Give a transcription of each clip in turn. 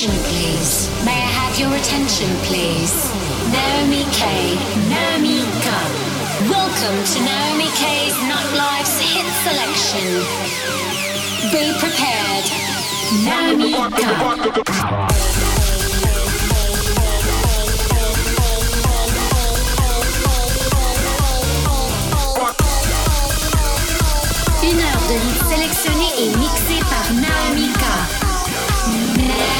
attention, please? May I have your attention, please? Naomi K. Naomi K. Welcome to Naomi K's Nightlife's hit selection. Be prepared. Naomi K. Une heure de hits sélectionnés et mixés par Naomi K.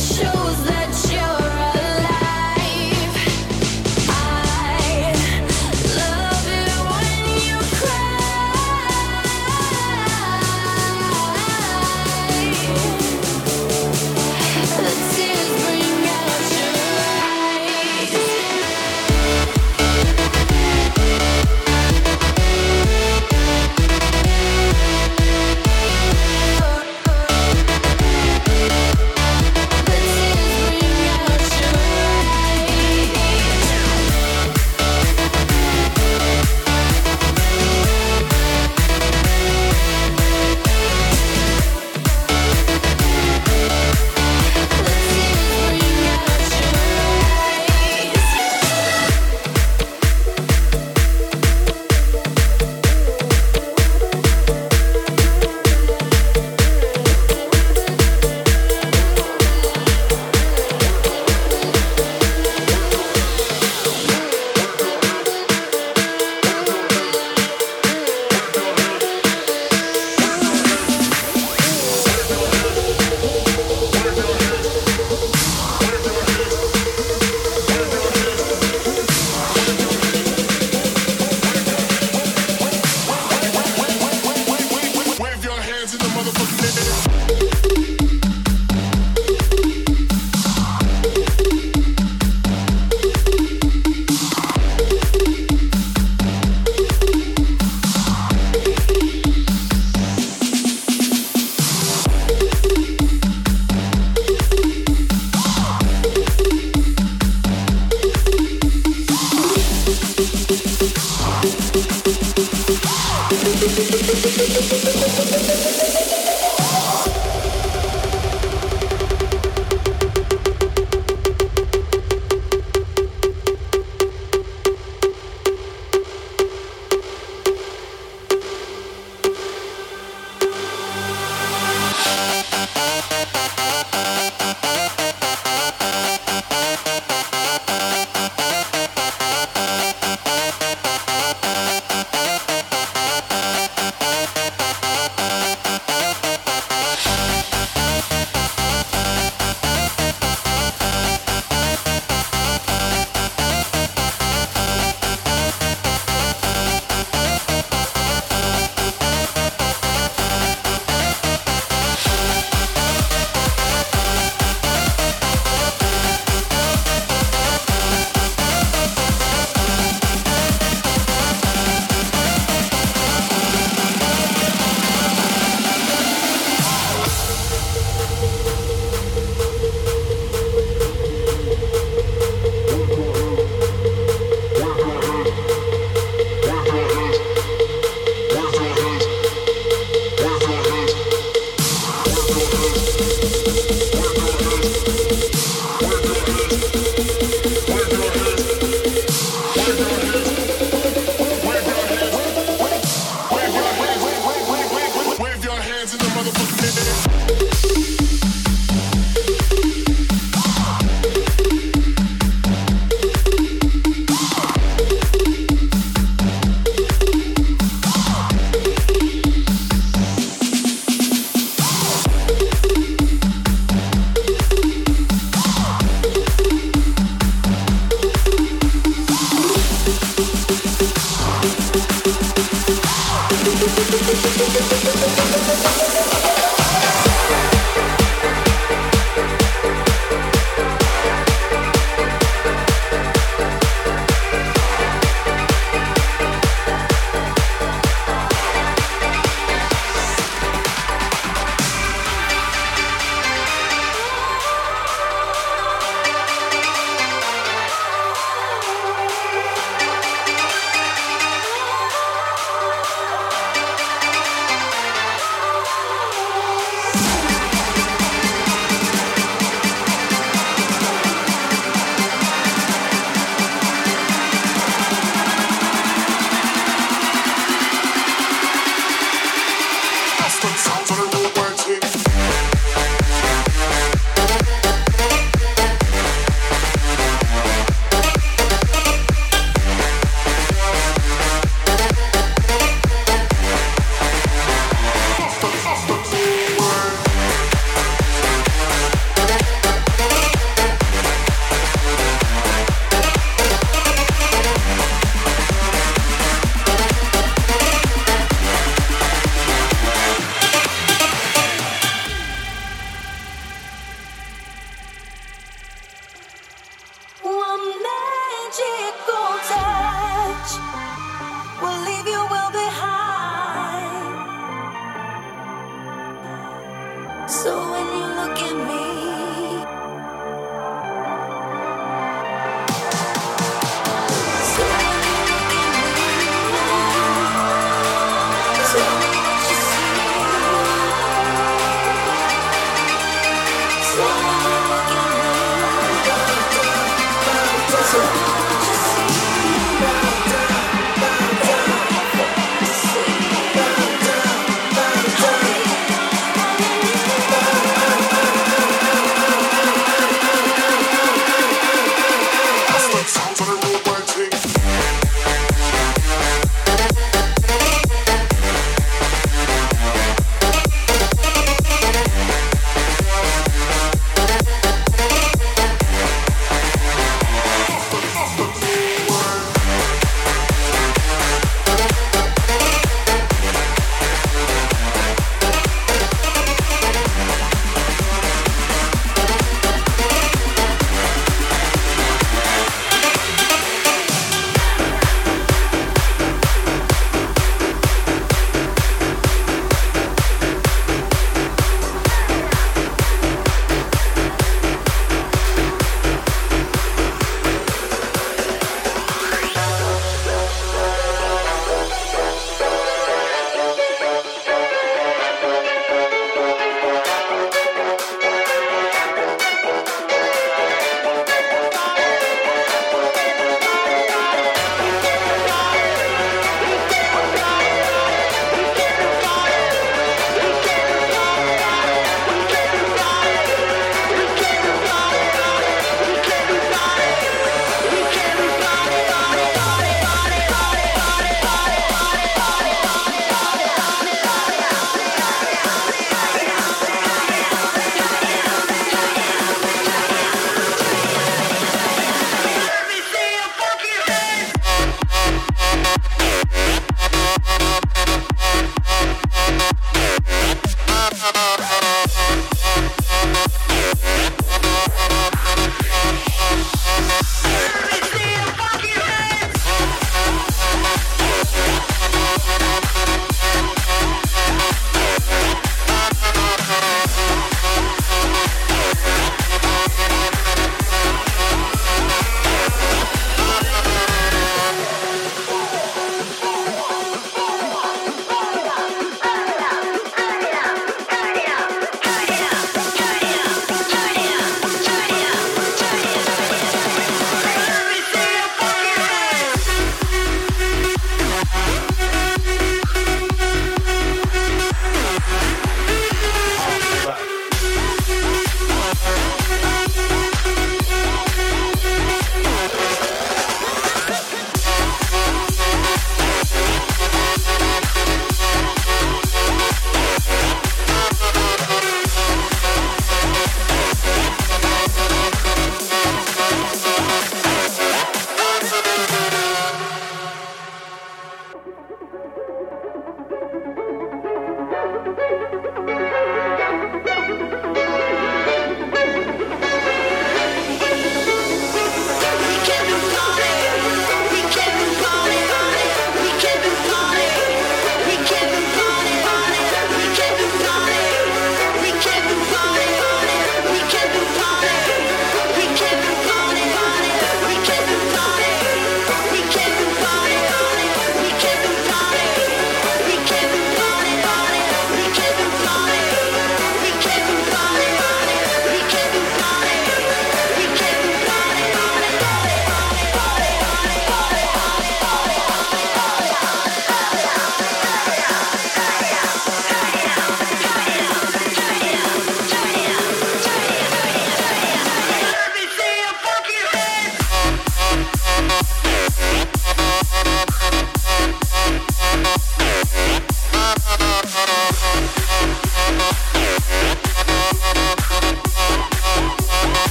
show. Thank you.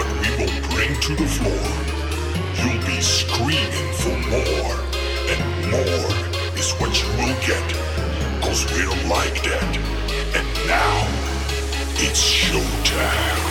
what we will bring to the floor. You'll be screaming for more, and more is what you will get, cause we're like that. And now, it's showtime.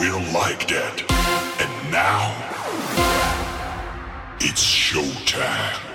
real like that. And now, it's showtime.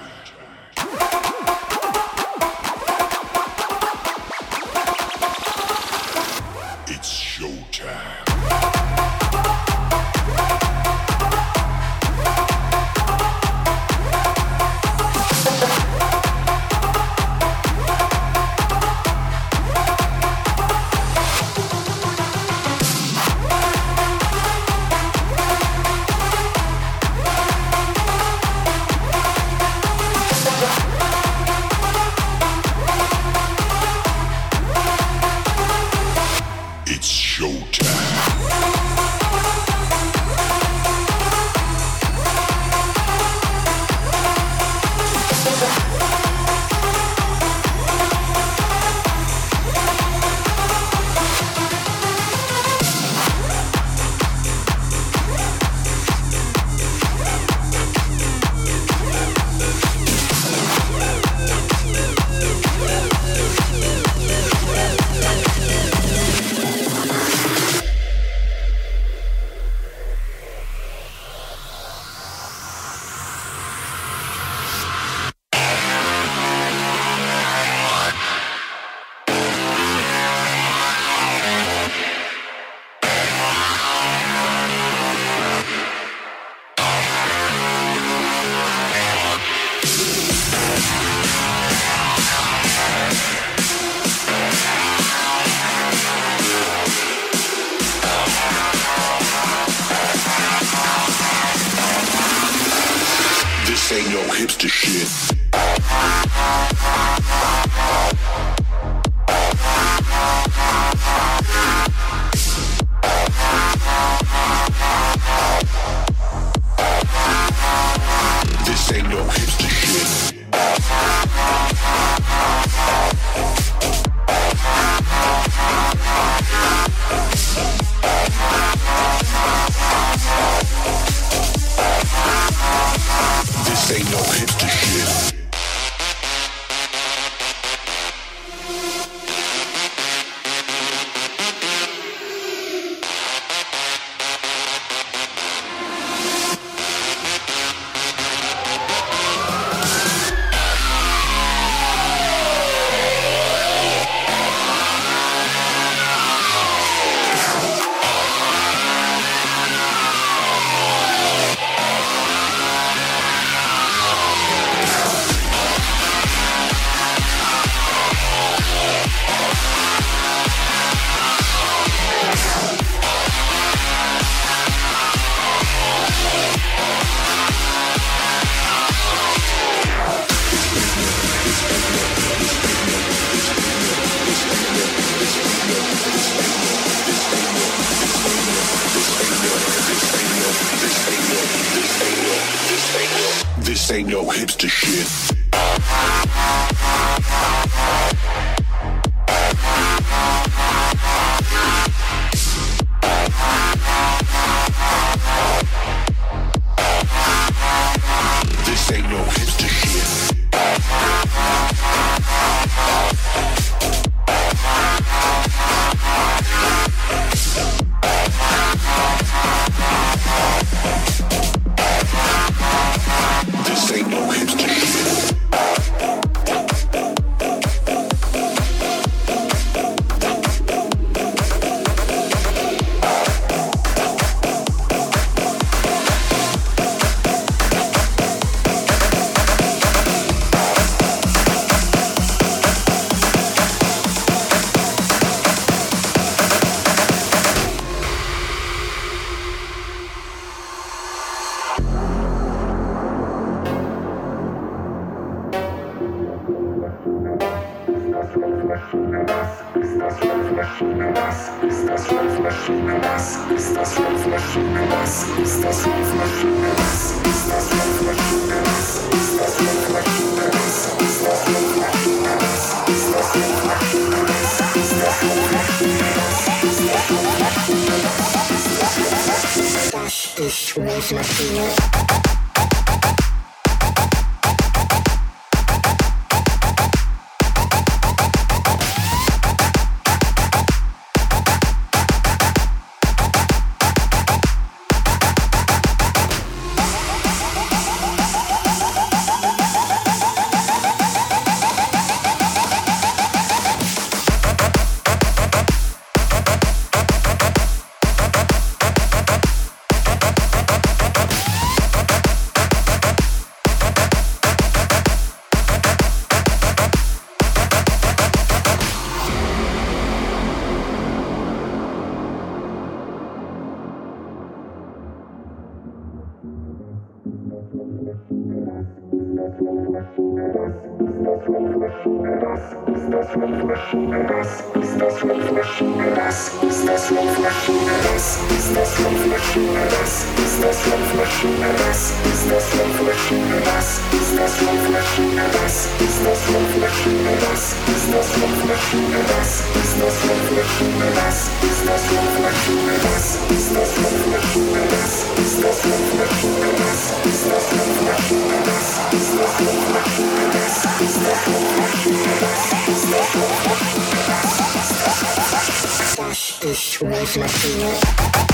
Is Reflection.